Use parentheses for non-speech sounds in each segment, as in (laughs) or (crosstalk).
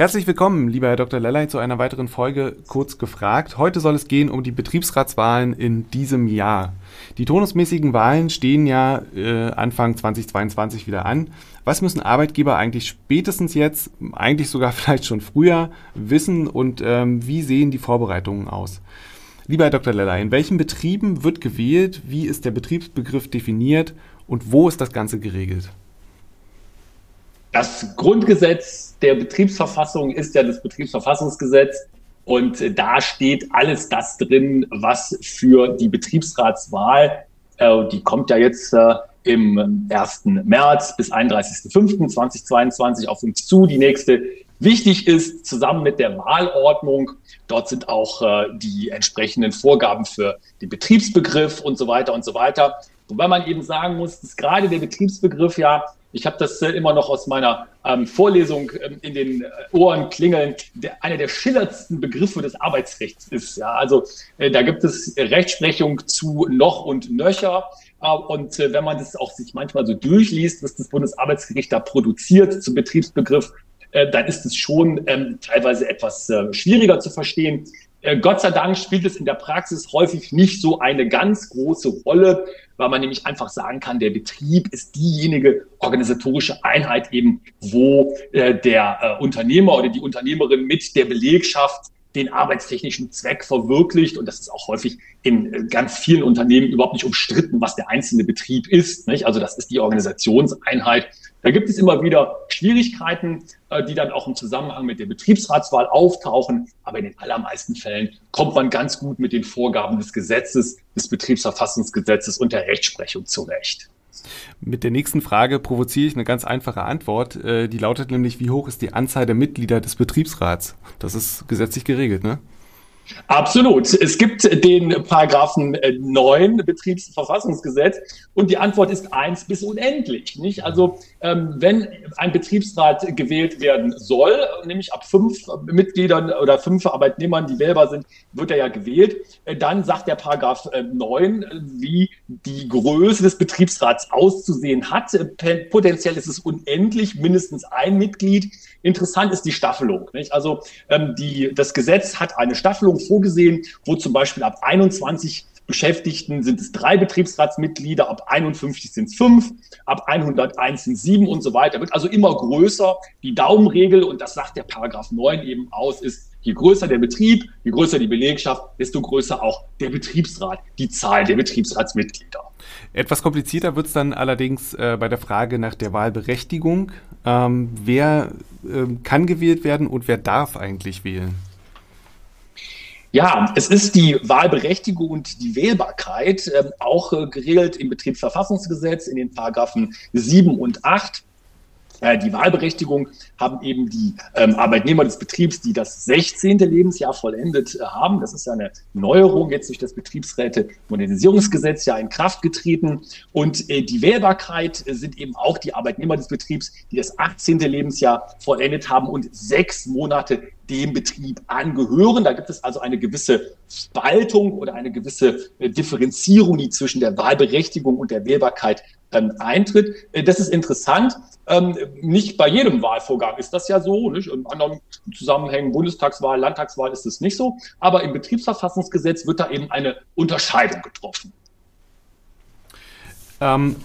Herzlich willkommen, lieber Herr Dr. Lellay, zu einer weiteren Folge Kurz gefragt. Heute soll es gehen um die Betriebsratswahlen in diesem Jahr. Die turnusmäßigen Wahlen stehen ja äh, Anfang 2022 wieder an. Was müssen Arbeitgeber eigentlich spätestens jetzt, eigentlich sogar (laughs) vielleicht schon früher, wissen und ähm, wie sehen die Vorbereitungen aus? Lieber Herr Dr. Lellay, in welchen Betrieben wird gewählt? Wie ist der Betriebsbegriff definiert und wo ist das Ganze geregelt? Das Grundgesetz der Betriebsverfassung ist ja das Betriebsverfassungsgesetz. Und da steht alles das drin, was für die Betriebsratswahl, äh, die kommt ja jetzt äh, im 1. März bis 31.05.2022 auf uns zu, die nächste wichtig ist, zusammen mit der Wahlordnung. Dort sind auch äh, die entsprechenden Vorgaben für den Betriebsbegriff und so weiter und so weiter. Wobei man eben sagen muss, dass gerade der Betriebsbegriff ja ich habe das äh, immer noch aus meiner ähm, Vorlesung ähm, in den äh, Ohren klingeln, der, einer der schillerndsten Begriffe des Arbeitsrechts ist. Ja, also äh, da gibt es Rechtsprechung zu noch und nöcher. Äh, und wenn man das auch sich manchmal so durchliest, was das Bundesarbeitsgericht da produziert zum Betriebsbegriff, dann ist es schon ähm, teilweise etwas schwieriger zu verstehen. Gott sei Dank spielt es in der Praxis häufig nicht so eine ganz große Rolle, weil man nämlich einfach sagen kann, der Betrieb ist diejenige organisatorische Einheit eben, wo äh, der äh, Unternehmer oder die Unternehmerin mit der Belegschaft den arbeitstechnischen Zweck verwirklicht. Und das ist auch häufig in äh, ganz vielen Unternehmen überhaupt nicht umstritten, was der einzelne Betrieb ist. Nicht? Also das ist die Organisationseinheit. Da gibt es immer wieder Schwierigkeiten, äh, die dann auch im Zusammenhang mit der Betriebsratswahl auftauchen. Aber in den allermeisten Fällen kommt man ganz gut mit den Vorgaben des Gesetzes, des Betriebsverfassungsgesetzes und der Rechtsprechung zurecht. Mit der nächsten Frage provoziere ich eine ganz einfache Antwort. Äh, die lautet nämlich, wie hoch ist die Anzahl der Mitglieder des Betriebsrats? Das ist gesetzlich geregelt, ne? Absolut. Es gibt den Paragraphen 9 äh, Betriebsverfassungsgesetz und die Antwort ist eins bis unendlich. Nicht? Also ähm, wenn ein Betriebsrat gewählt werden soll, nämlich ab fünf Mitgliedern oder fünf Arbeitnehmern, die wählbar sind, wird er ja gewählt, äh, dann sagt der Paragraph äh, 9, wie die Größe des Betriebsrats auszusehen hat. Potenziell ist es unendlich, mindestens ein Mitglied. Interessant ist die Staffelung. Nicht? Also ähm, die, das Gesetz hat eine Staffelung vorgesehen, wo zum Beispiel ab 21 Beschäftigten sind es drei Betriebsratsmitglieder, ab 51 sind es fünf, ab 101 sind sieben und so weiter. Wird also immer größer. Die Daumenregel, und das sagt der Paragraph 9 eben aus, ist, je größer der Betrieb, je größer die Belegschaft, desto größer auch der Betriebsrat, die Zahl der Betriebsratsmitglieder. Etwas komplizierter wird es dann allerdings äh, bei der Frage nach der Wahlberechtigung. Ähm, wer äh, kann gewählt werden und wer darf eigentlich wählen? Ja, es ist die Wahlberechtigung und die Wählbarkeit äh, auch äh, geregelt im Betriebsverfassungsgesetz in den Paragraphen 7 und 8. Äh, die Wahlberechtigung haben eben die ähm, Arbeitnehmer des Betriebs, die das 16. Lebensjahr vollendet äh, haben. Das ist ja eine Neuerung jetzt durch das Betriebsräte-Modernisierungsgesetz ja in Kraft getreten. Und äh, die Wählbarkeit äh, sind eben auch die Arbeitnehmer des Betriebs, die das 18. Lebensjahr vollendet haben und sechs Monate dem Betrieb angehören. Da gibt es also eine gewisse Spaltung oder eine gewisse äh, Differenzierung, die zwischen der Wahlberechtigung und der Wählbarkeit ähm, eintritt. Äh, das ist interessant. Ähm, nicht bei jedem Wahlvorgang ist das ja so. Nicht? In anderen Zusammenhängen, Bundestagswahl, Landtagswahl ist es nicht so. Aber im Betriebsverfassungsgesetz wird da eben eine Unterscheidung getroffen. Ähm,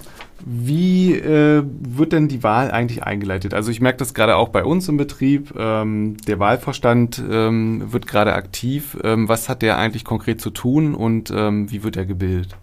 wie äh, wird denn die Wahl eigentlich eingeleitet? Also ich merke das gerade auch bei uns im Betrieb. Ähm, der Wahlvorstand ähm, wird gerade aktiv. Ähm, was hat der eigentlich konkret zu tun und wie wird er gebildet?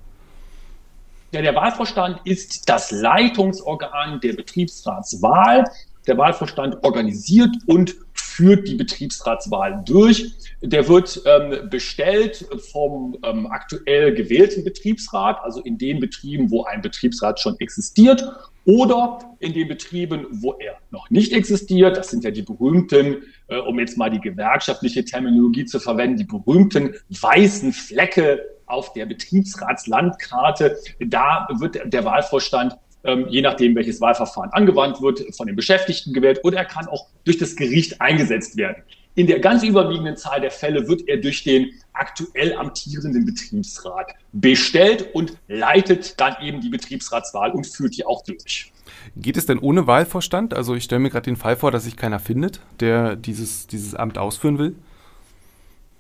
Ja, der Wahlvorstand ist das Leitungsorgan der Betriebsratswahl. Der Wahlvorstand organisiert und führt die Betriebsratswahl durch. Der wird ähm, bestellt vom ähm, aktuell gewählten Betriebsrat, also in den Betrieben, wo ein Betriebsrat schon existiert, oder in den Betrieben, wo er noch nicht existiert. Das sind ja die berühmten, äh, um jetzt mal die gewerkschaftliche Terminologie zu verwenden, die berühmten weißen Flecke auf der Betriebsratslandkarte. Da wird der Wahlvorstand ähm, je nachdem, welches Wahlverfahren angewandt wird, von den Beschäftigten gewählt oder er kann auch durch das Gericht eingesetzt werden. In der ganz überwiegenden Zahl der Fälle wird er durch den aktuell amtierenden Betriebsrat bestellt und leitet dann eben die Betriebsratswahl und führt die auch durch. Geht es denn ohne Wahlvorstand? Also ich stelle mir gerade den Fall vor, dass sich keiner findet, der dieses, dieses Amt ausführen will.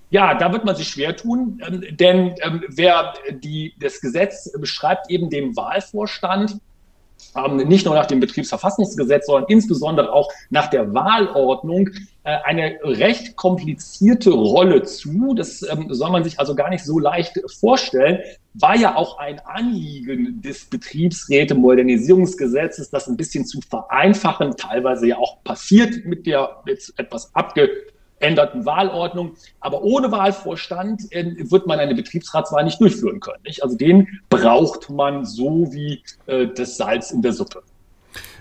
Ja, da wird man sich schwer tun, ähm, denn ähm, wer die, das Gesetz beschreibt eben dem Wahlvorstand nicht nur nach dem Betriebsverfassungsgesetz, sondern insbesondere auch nach der Wahlordnung äh, eine recht komplizierte Rolle zu. Das ähm, soll man sich also gar nicht so leicht vorstellen. War ja auch ein Anliegen des Betriebsräte-Modernisierungsgesetzes, das ein bisschen zu vereinfachen, teilweise ja auch passiert mit der jetzt etwas abge änderten Wahlordnung. Aber ohne Wahlvorstand äh, wird man eine Betriebsratswahl nicht durchführen können. Nicht? Also den braucht man so wie äh, das Salz in der Suppe.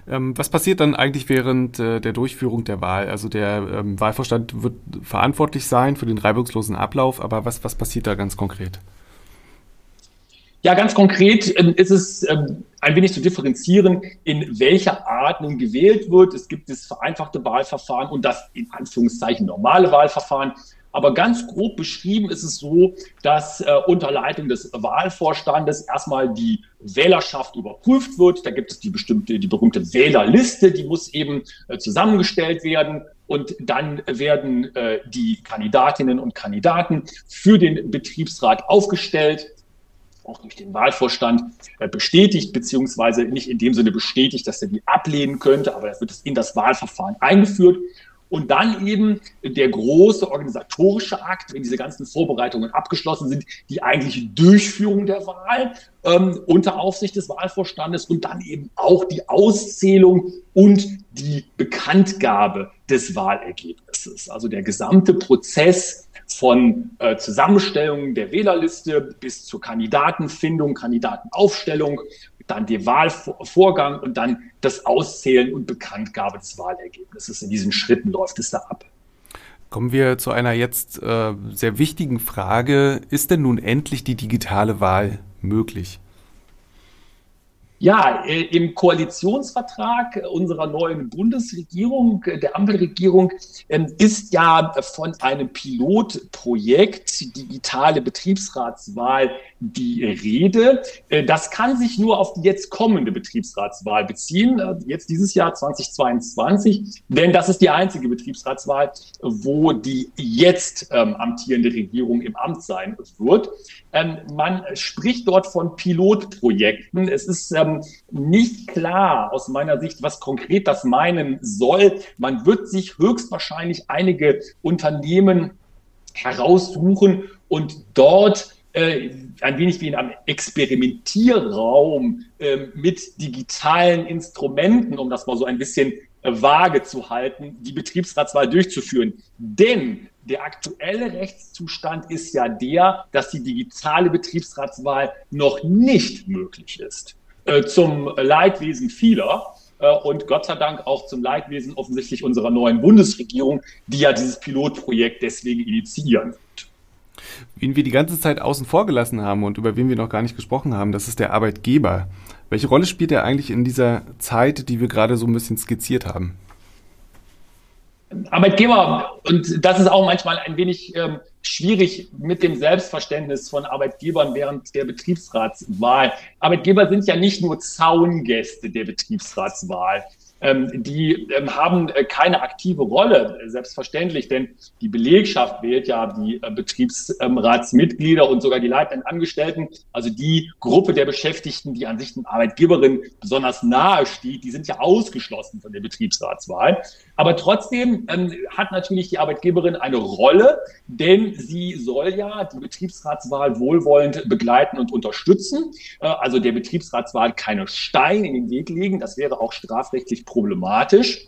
Ähm, was passiert dann eigentlich während äh, der Durchführung der Wahl? Also der ähm, Wahlvorstand wird verantwortlich sein für den reibungslosen Ablauf, aber was, was passiert da ganz konkret? Ja, ganz konkret ähm, ist es ähm, ein wenig zu differenzieren, in welcher Art nun gewählt wird. Es gibt das vereinfachte Wahlverfahren und das in Anführungszeichen normale Wahlverfahren. Aber ganz grob beschrieben ist es so, dass äh, unter Leitung des Wahlvorstandes erstmal die Wählerschaft überprüft wird. Da gibt es die bestimmte, die berühmte Wählerliste, die muss eben äh, zusammengestellt werden. Und dann werden äh, die Kandidatinnen und Kandidaten für den Betriebsrat aufgestellt auch durch den Wahlvorstand äh, bestätigt, beziehungsweise nicht in dem Sinne bestätigt, dass er die ablehnen könnte, aber es wird in das Wahlverfahren eingeführt. Und dann eben der große organisatorische Akt, wenn diese ganzen Vorbereitungen abgeschlossen sind, die eigentliche Durchführung der Wahl ähm, unter Aufsicht des Wahlvorstandes und dann eben auch die Auszählung und die Bekanntgabe des Wahlergebnisses. Also der gesamte Prozess von äh, Zusammenstellung der Wählerliste bis zur Kandidatenfindung, Kandidatenaufstellung, dann der Wahlvorgang und dann das Auszählen und Bekanntgabe des Wahlergebnisses. In diesen Schritten läuft es da ab. Kommen wir zu einer jetzt äh, sehr wichtigen Frage. Ist denn nun endlich die digitale Wahl möglich? Ja, äh, im Koalitionsvertrag unserer neuen Bundesregierung, der Ampelregierung, ähm, ist ja von einem Pilotprojekt digitale Betriebsratswahl die Rede. Äh, das kann sich nur auf die jetzt kommende Betriebsratswahl beziehen, äh, jetzt dieses Jahr 2022, denn das ist die einzige Betriebsratswahl, wo die jetzt ähm, amtierende Regierung im Amt sein wird. Ähm, man spricht dort von Pilotprojekten. Es ist nicht klar aus meiner Sicht, was konkret das meinen soll. Man wird sich höchstwahrscheinlich einige Unternehmen heraussuchen und dort äh, ein wenig wie in einem Experimentierraum äh, mit digitalen Instrumenten, um das mal so ein bisschen äh, vage zu halten, die Betriebsratswahl durchzuführen. Denn der aktuelle Rechtszustand ist ja der, dass die digitale Betriebsratswahl noch nicht möglich ist. Äh, zum Leidwesen vieler äh, und Gott sei Dank auch zum Leidwesen offensichtlich unserer neuen Bundesregierung, die ja dieses Pilotprojekt deswegen initiieren wird. Wen wir die ganze Zeit außen vor gelassen haben und über wen wir noch gar nicht gesprochen haben, das ist der Arbeitgeber. Welche Rolle spielt er eigentlich in dieser Zeit, die wir gerade so ein bisschen skizziert haben? Arbeitgeber, und das ist auch manchmal ein wenig ähm, schwierig mit dem Selbstverständnis von Arbeitgebern während der Betriebsratswahl. Arbeitgeber sind ja nicht nur Zaungäste der Betriebsratswahl. Ähm, die ähm, haben äh, keine aktive Rolle, selbstverständlich, denn die Belegschaft wählt ja die äh, Betriebsratsmitglieder und sogar die leitenden Angestellten, also die Gruppe der Beschäftigten, die an sich den Arbeitgeberinnen besonders nahe steht, die sind ja ausgeschlossen von der Betriebsratswahl. Aber trotzdem ähm, hat natürlich die Arbeitgeberin eine Rolle, denn sie soll ja die Betriebsratswahl wohlwollend begleiten und unterstützen. Äh, also der Betriebsratswahl keine Steine in den Weg legen. Das wäre auch strafrechtlich problematisch.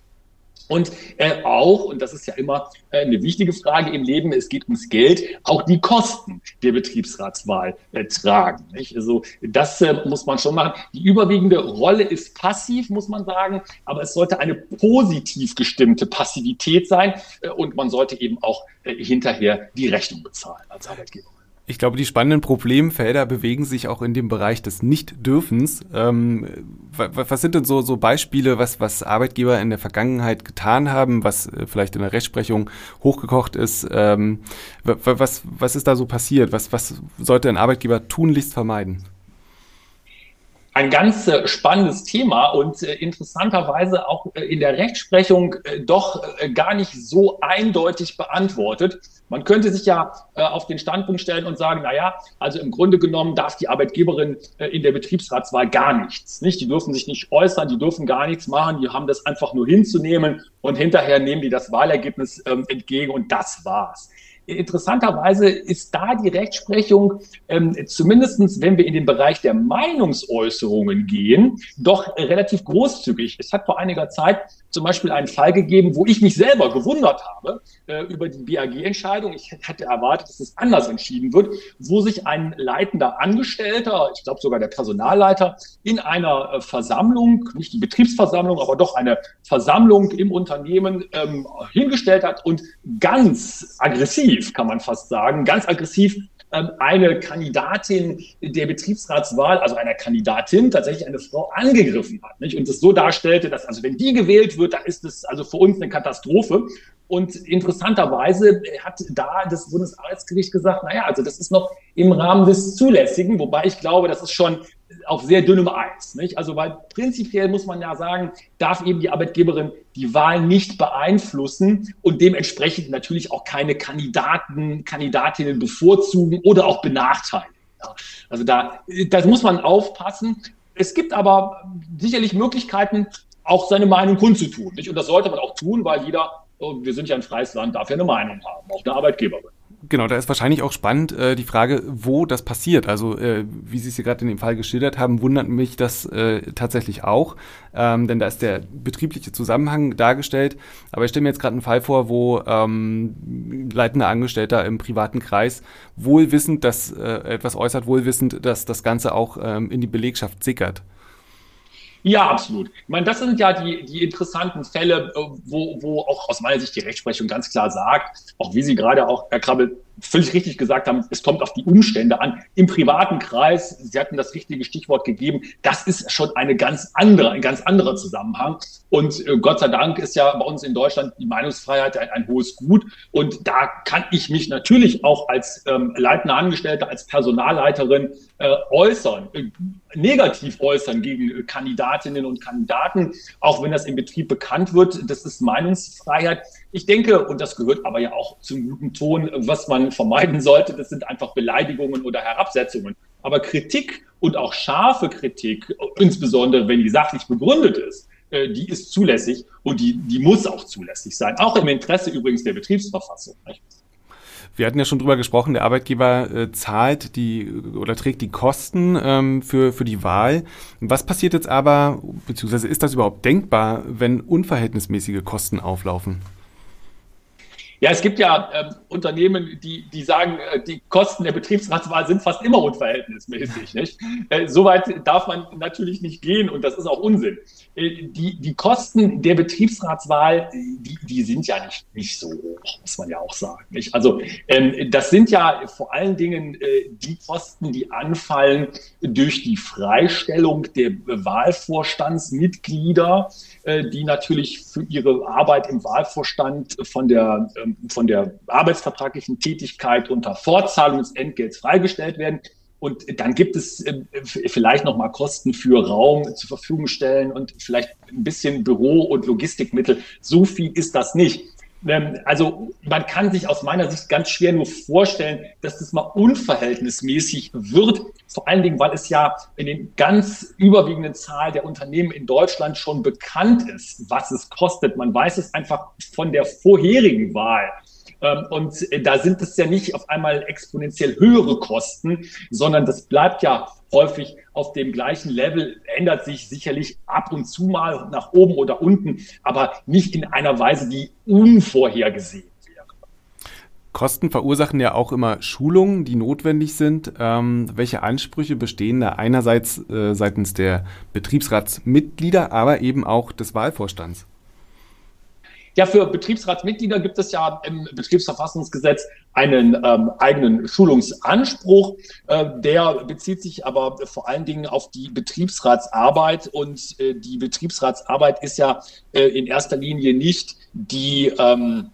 Und äh, auch, und das ist ja immer äh, eine wichtige Frage im Leben, es geht ums Geld, auch die Kosten der Betriebsratswahl äh, tragen. Nicht? Also das äh, muss man schon machen. Die überwiegende Rolle ist passiv, muss man sagen, aber es sollte eine positiv gestimmte Passivität sein äh, und man sollte eben auch äh, hinterher die Rechnung bezahlen als Arbeitgeber. Ich glaube, die spannenden Problemfelder bewegen sich auch in dem Bereich des Nicht-Dürfens. Ähm, was sind denn so, so Beispiele, was, was Arbeitgeber in der Vergangenheit getan haben, was äh, vielleicht in der Rechtsprechung hochgekocht ist? Ähm, was, was ist da so passiert? Was, was sollte ein Arbeitgeber tunlichst vermeiden? Ein ganz äh, spannendes Thema und äh, interessanterweise auch äh, in der Rechtsprechung doch gar nicht so eindeutig beantwortet. Man könnte sich ja auf den Standpunkt stellen und sagen, na ja, also im Grunde genommen darf die Arbeitgeberin in der Betriebsratswahl gar nichts, nicht? Die dürfen sich nicht äußern, die dürfen gar nichts machen, die haben das einfach nur hinzunehmen und hinterher nehmen die das Wahlergebnis ähm, entgegen und das war's. Interessanterweise ist da die Rechtsprechung, ähm, zumindestens wenn wir in den Bereich der Meinungsäußerungen gehen, doch relativ großzügig. Es hat vor einiger Zeit zum Beispiel einen Fall gegeben, wo ich mich selber gewundert habe äh, über die BAG-Entscheidung. Ich hätte erwartet, dass es anders entschieden wird, wo sich ein leitender Angestellter, ich glaube sogar der Personalleiter, in einer äh, Versammlung, nicht die Betriebsversammlung, aber doch eine Versammlung im Unternehmen ähm, hingestellt hat und ganz aggressiv, kann man fast sagen, ganz aggressiv eine Kandidatin der Betriebsratswahl, also einer Kandidatin, tatsächlich eine Frau angegriffen hat. Nicht? Und es so darstellte, dass also wenn die gewählt wird, dann ist es also für uns eine Katastrophe. Und interessanterweise hat da das Bundesarbeitsgericht gesagt, naja, also das ist noch im Rahmen des Zulässigen, wobei ich glaube, das ist schon auf sehr dünnem Eis. Nicht? Also weil prinzipiell muss man ja sagen, darf eben die Arbeitgeberin die Wahl nicht beeinflussen und dementsprechend natürlich auch keine Kandidaten, Kandidatinnen bevorzugen oder auch benachteiligen. Also da, das muss man aufpassen. Es gibt aber sicherlich Möglichkeiten, auch seine Meinung kundzutun. Nicht? Und das sollte man auch tun, weil jeder, oh, wir sind ja ein freies Land, darf ja eine Meinung haben, auch eine Arbeitgeberin. Genau, da ist wahrscheinlich auch spannend äh, die Frage, wo das passiert. Also äh, wie Sie es hier gerade in dem Fall geschildert haben, wundert mich das äh, tatsächlich auch, ähm, denn da ist der betriebliche Zusammenhang dargestellt. Aber ich stelle mir jetzt gerade einen Fall vor, wo ähm, leitender Angestellter im privaten Kreis wohlwissend, dass äh, etwas äußert, wohlwissend, dass das Ganze auch ähm, in die Belegschaft sickert. Ja, absolut. Ich meine, das sind ja die, die interessanten Fälle, äh, wo, wo auch aus meiner Sicht die Rechtsprechung ganz klar sagt, auch wie Sie gerade auch, Herr Krabbel, völlig richtig gesagt haben, es kommt auf die Umstände an. Im privaten Kreis, Sie hatten das richtige Stichwort gegeben, das ist schon eine ganz andere, ein ganz anderer Zusammenhang. Und äh, Gott sei Dank ist ja bei uns in Deutschland die Meinungsfreiheit ein, ein hohes Gut. Und da kann ich mich natürlich auch als ähm, leitender Angestellter, als Personalleiterin äh, äußern, äh, negativ äußern gegen äh, Kandidatinnen und Kandidaten, auch wenn das im Betrieb bekannt wird. Das ist Meinungsfreiheit. Ich denke, und das gehört aber ja auch zum guten Ton, was man vermeiden sollte, das sind einfach Beleidigungen oder Herabsetzungen. Aber Kritik und auch scharfe Kritik, insbesondere wenn die sachlich begründet ist, äh, die ist zulässig und die, die muss auch zulässig sein. Auch im Interesse übrigens der Betriebsverfassung. Wir hatten ja schon drüber gesprochen, der Arbeitgeber äh, zahlt die oder trägt die Kosten ähm, für, für die Wahl. Was passiert jetzt aber, beziehungsweise ist das überhaupt denkbar, wenn unverhältnismäßige Kosten auflaufen? Ja, es gibt ja äh, Unternehmen, die, die sagen, äh, die Kosten der Betriebsratswahl sind fast immer unverhältnismäßig. (laughs) Nicht? Äh, Soweit darf man natürlich nicht gehen und das ist auch Unsinn. Äh, die, die Kosten der Betriebsratswahl, die, die sind ja nicht, nicht so hoch, muss man ja auch sagen. Nicht? Also ähm, das sind ja vor allen Dingen äh, die Kosten, die anfallen durch die Freistellung der Wahlvorstandsmitglieder, äh, die natürlich für ihre Arbeit im Wahlvorstand von der ähm, von der arbeitsvertraglichen Tätigkeit unter Fortzahlung des Entgelts freigestellt werden. Und dann gibt es äh, vielleicht noch mal Kosten für Raum zur Verfügung stellen und vielleicht ein bisschen Büro- und Logistikmittel. So viel ist das nicht. Ähm, also man kann sich aus meiner Sicht ganz schwer nur vorstellen, dass das mal unverhältnismäßig wird. Vor allen Dingen, weil es ja in den ganz überwiegenden Zahl der Unternehmen in Deutschland schon bekannt ist, was es kostet. Man weiß es einfach von der vorherigen Wahl. Ähm, und äh, da sind es ja nicht auf einmal exponentiell höhere Kosten, sondern das bleibt ja häufig auf dem gleichen Level, ändert sich sicherlich ab und zu mal nach oben oder unten, aber nicht in einer Weise, die unvorhergesehen wäre. Kosten verursachen ja auch immer Schulungen, die notwendig sind. Ähm, welche Ansprüche bestehen da einerseits äh, seitens der Betriebsratsmitglieder, aber eben auch des Wahlvorstands? Ja, für Betriebsratsmitglieder gibt es ja im Betriebsverfassungsgesetz einen ähm, eigenen Schulungsanspruch. Äh, der bezieht sich aber vor allen Dingen auf die Betriebsratsarbeit und äh, die Betriebsratsarbeit ist ja äh, in erster Linie nicht die, ähm,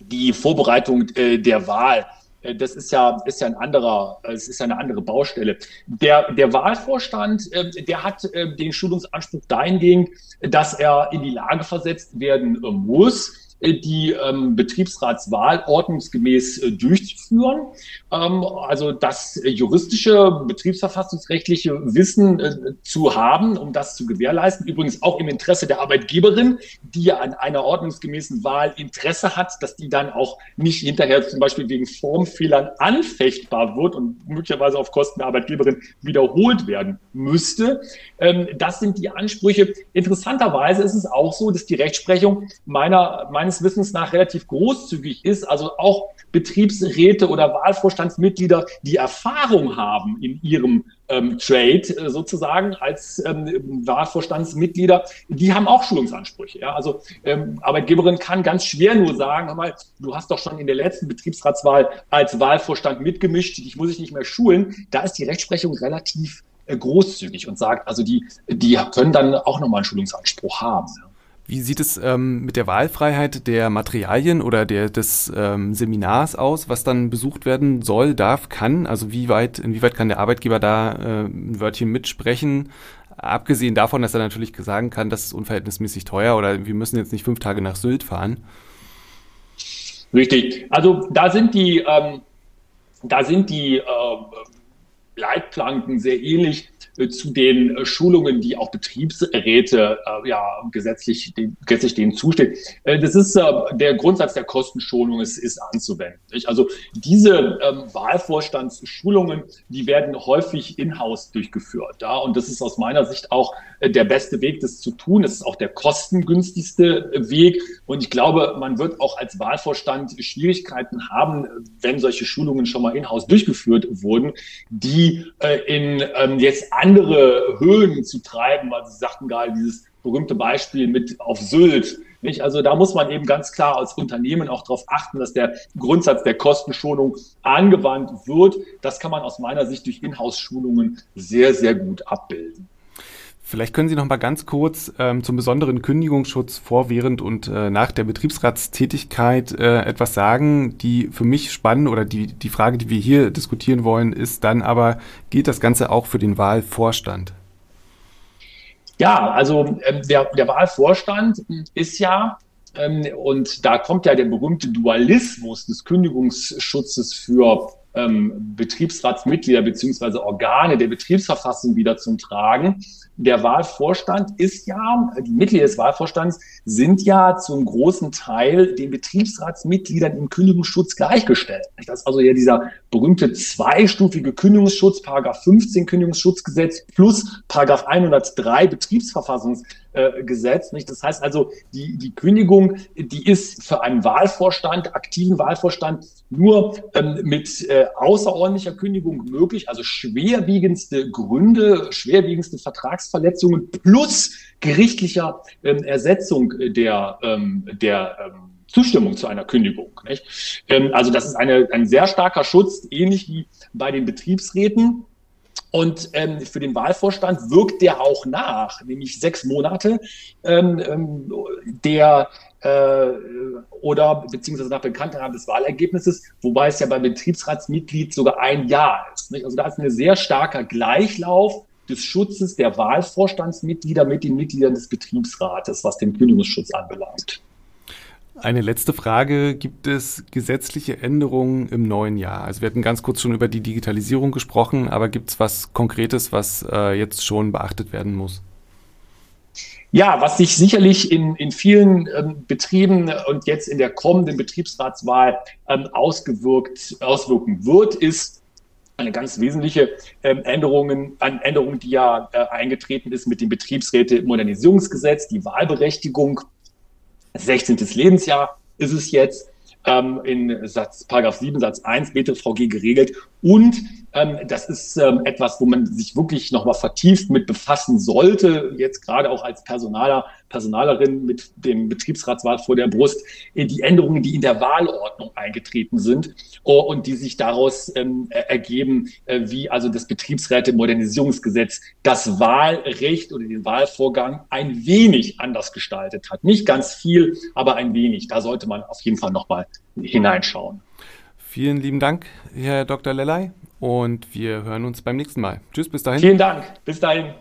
die Vorbereitung äh, der Wahl das ist ja, ist ja ein anderer, es ist eine andere Baustelle. Der, der Wahlvorstand, äh, der hat äh, den Schulungsanspruch dahingehend, dass er in die Lage versetzt werden muss, die ähm, Betriebsratswahl ordnungsgemäß äh, durchzuführen. Ähm, also das juristische, betriebsverfassungsrechtliche Wissen äh, zu haben, um das zu gewährleisten. Übrigens auch im Interesse der Arbeitgeberin, die an einer ordnungsgemäßen Wahl Interesse hat, dass die dann auch nicht hinterher zum Beispiel wegen Formfehlern anfechtbar wird und möglicherweise auf Kosten der Arbeitgeberin wiederholt werden müsste. Ähm, das sind die Ansprüche. Interessanterweise ist es auch so, dass die Rechtsprechung meiner, meines meines Wissens nach relativ großzügig ist. Also auch Betriebsräte oder Wahlvorstandsmitglieder, die Erfahrung haben in ihrem ähm, Trade äh, sozusagen als ähm, Wahlvorstandsmitglieder, die haben auch Schulungsansprüche. Ja? Also ähm, Arbeitgeberin kann ganz schwer nur sagen, hör mal, du hast doch schon in der letzten Betriebsratswahl als Wahlvorstand mitgemischt, dich muss ich nicht mehr schulen. Da ist die Rechtsprechung relativ äh, großzügig und sagt, also die, die können dann auch nochmal einen Schulungsanspruch haben. Ja? Wie sieht es ähm, mit der Wahlfreiheit der Materialien oder der, des ähm, Seminars aus, was dann besucht werden soll, darf, kann? Also wie weit, inwieweit kann der Arbeitgeber da äh, ein Wörtchen mitsprechen? Abgesehen davon, dass er natürlich sagen kann, das ist unverhältnismäßig teuer oder wir müssen jetzt nicht fünf Tage nach Sylt fahren. Richtig. Also da sind die, ähm, da sind die äh, Leitplanken sehr ähnlich äh, zu den äh, Schulungen, die auch Betriebsräte äh, ja gesetzlich, gesetzlich denen zusteht. das ist der Grundsatz der Kostenschonung ist, ist anzuwenden. Nicht? Also diese ähm, Wahlvorstandsschulungen, die werden häufig in-house durchgeführt. Ja? Und das ist aus meiner Sicht auch der beste Weg, das zu tun. Das ist auch der kostengünstigste Weg. Und ich glaube, man wird auch als Wahlvorstand Schwierigkeiten haben, wenn solche Schulungen schon mal in-house durchgeführt wurden, die äh, in ähm, jetzt andere Höhen zu treiben. Also Sie sagten gerade dieses berühmte Beispiel mit auf Sylt. Nicht? Also da muss man eben ganz klar als Unternehmen auch darauf achten, dass der Grundsatz der Kostenschonung angewandt wird. Das kann man aus meiner Sicht durch Inhouse-Schulungen sehr, sehr gut abbilden. Vielleicht können Sie noch mal ganz kurz ähm, zum besonderen Kündigungsschutz vor, während und äh, nach der Betriebsratstätigkeit äh, etwas sagen, die für mich spannend oder die, die Frage, die wir hier diskutieren wollen, ist dann aber, gilt das Ganze auch für den Wahlvorstand? Ja, also ähm, der, der Wahlvorstand ist ja ähm, und da kommt ja der berühmte Dualismus des Kündigungsschutzes für ähm, Betriebsratsmitglieder beziehungsweise Organe der Betriebsverfassung wieder zum Tragen. Der Wahlvorstand ist ja, die Mitglieder des Wahlvorstands sind ja zum großen Teil den Betriebsratsmitgliedern im Kündigungsschutz gleichgestellt. Das ist also ja dieser berühmte zweistufige Kündigungsschutz, Paragraph 15 Kündigungsschutzgesetz plus Paragraph 103 Betriebsverfassungs äh? Das heißt also, die, die Kündigung, die ist für einen Wahlvorstand, aktiven Wahlvorstand, nur ähm, mit äh, außerordentlicher Kündigung möglich, also schwerwiegendste Gründe, schwerwiegendste Vertragsverletzungen plus gerichtlicher ähm, Ersetzung der, ähm, der ähm, Zustimmung zu einer Kündigung. Nicht? Ähm, also das ist eine, ein sehr starker Schutz, ähnlich wie bei den Betriebsräten. Und ähm, für den Wahlvorstand wirkt der auch nach, nämlich sechs Monate. Ähm, ähm, der äh, oder beziehungsweise nach Bekanntheit des Wahlergebnisses, wobei es ja beim Betriebsratsmitglied sogar ein Jahr ist. Nicht? Also da ist ein sehr starker Gleichlauf des Schutzes der Wahlvorstandsmitglieder mit den Mitgliedern des Betriebsrates, was den Kündigungsschutz anbelangt. Eine letzte Frage. Gibt es gesetzliche Änderungen im neuen Jahr? Also wir hatten ganz kurz schon über die Digitalisierung gesprochen, aber gibt es was Konkretes, was äh, jetzt schon beachtet werden muss? Ja, was sich sicherlich in, in vielen ähm, Betrieben und jetzt in der kommenden Betriebsratswahl ähm, ausgewirkt, auswirken wird, ist eine ganz wesentliche ähm, Änderung, eine Änderung, die ja äh, eingetreten ist mit dem Betriebsräte-Modernisierungsgesetz, die Wahlberechtigung 16. Lebensjahr ist es jetzt ähm, in Satz, Paragraph 7 Satz 1 BTVG geregelt. Und ähm, das ist ähm, etwas, wo man sich wirklich nochmal vertieft mit befassen sollte, jetzt gerade auch als Personaler, Personalerin mit dem Betriebsratswahl vor der Brust, die Änderungen, die in der Wahlordnung eingetreten sind uh, und die sich daraus ähm, ergeben, äh, wie also das Betriebsräte-Modernisierungsgesetz das Wahlrecht oder den Wahlvorgang ein wenig anders gestaltet hat. Nicht ganz viel, aber ein wenig. Da sollte man auf jeden Fall nochmal hineinschauen. Vielen lieben Dank, Herr Dr. Lellay, und wir hören uns beim nächsten Mal. Tschüss, bis dahin. Vielen Dank. Bis dahin.